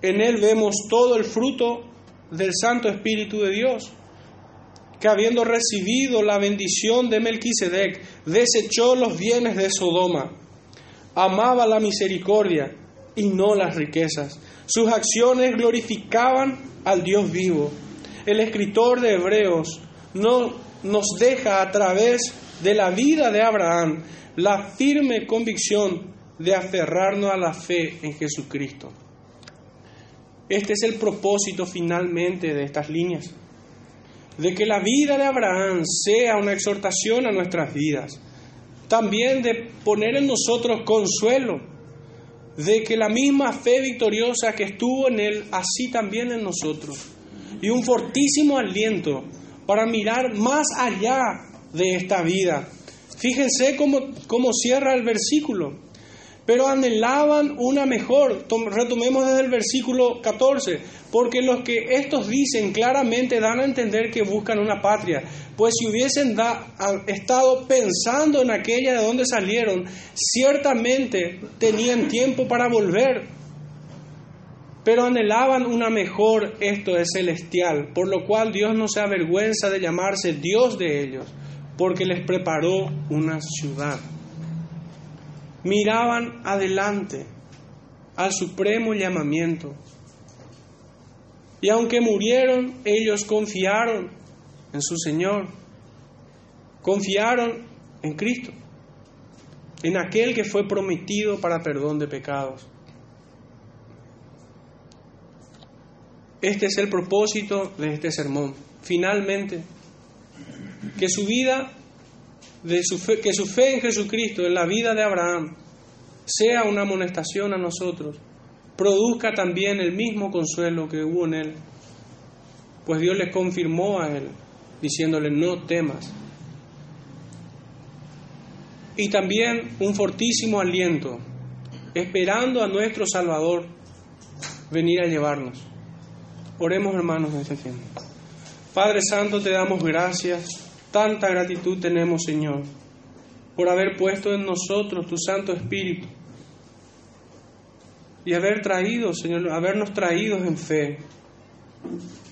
En él vemos todo el fruto del Santo Espíritu de Dios, que habiendo recibido la bendición de Melquisedec, desechó los bienes de Sodoma, amaba la misericordia y no las riquezas sus acciones glorificaban al Dios vivo. El escritor de Hebreos no, nos deja a través de la vida de Abraham la firme convicción de aferrarnos a la fe en Jesucristo. Este es el propósito finalmente de estas líneas, de que la vida de Abraham sea una exhortación a nuestras vidas, también de poner en nosotros consuelo de que la misma fe victoriosa que estuvo en Él, así también en nosotros. Y un fortísimo aliento para mirar más allá de esta vida. Fíjense cómo, cómo cierra el versículo pero anhelaban una mejor. Retomemos desde el versículo 14, porque los que estos dicen claramente dan a entender que buscan una patria, pues si hubiesen estado pensando en aquella de donde salieron, ciertamente tenían tiempo para volver, pero anhelaban una mejor, esto es celestial, por lo cual Dios no se avergüenza de llamarse Dios de ellos, porque les preparó una ciudad miraban adelante al supremo llamamiento. Y aunque murieron, ellos confiaron en su Señor, confiaron en Cristo, en aquel que fue prometido para perdón de pecados. Este es el propósito de este sermón. Finalmente, que su vida que su fe en Jesucristo, en la vida de Abraham, sea una amonestación a nosotros, produzca también el mismo consuelo que hubo en él, pues Dios le confirmó a él, diciéndole, no temas. Y también un fortísimo aliento, esperando a nuestro Salvador venir a llevarnos. Oremos hermanos en este tiempo. Padre Santo, te damos gracias Tanta gratitud tenemos, Señor, por haber puesto en nosotros tu Santo Espíritu y haber traído, Señor, habernos traído en fe.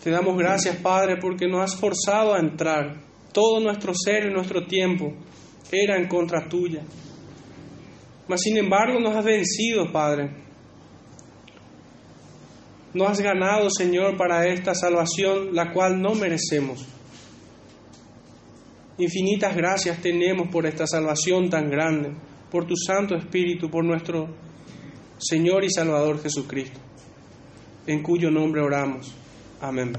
Te damos gracias, Padre, porque nos has forzado a entrar. Todo nuestro ser y nuestro tiempo era en contra tuya. Mas, sin embargo, nos has vencido, Padre. Nos has ganado, Señor, para esta salvación, la cual no merecemos. Infinitas gracias tenemos por esta salvación tan grande, por tu Santo Espíritu, por nuestro Señor y Salvador Jesucristo, en cuyo nombre oramos. Amén.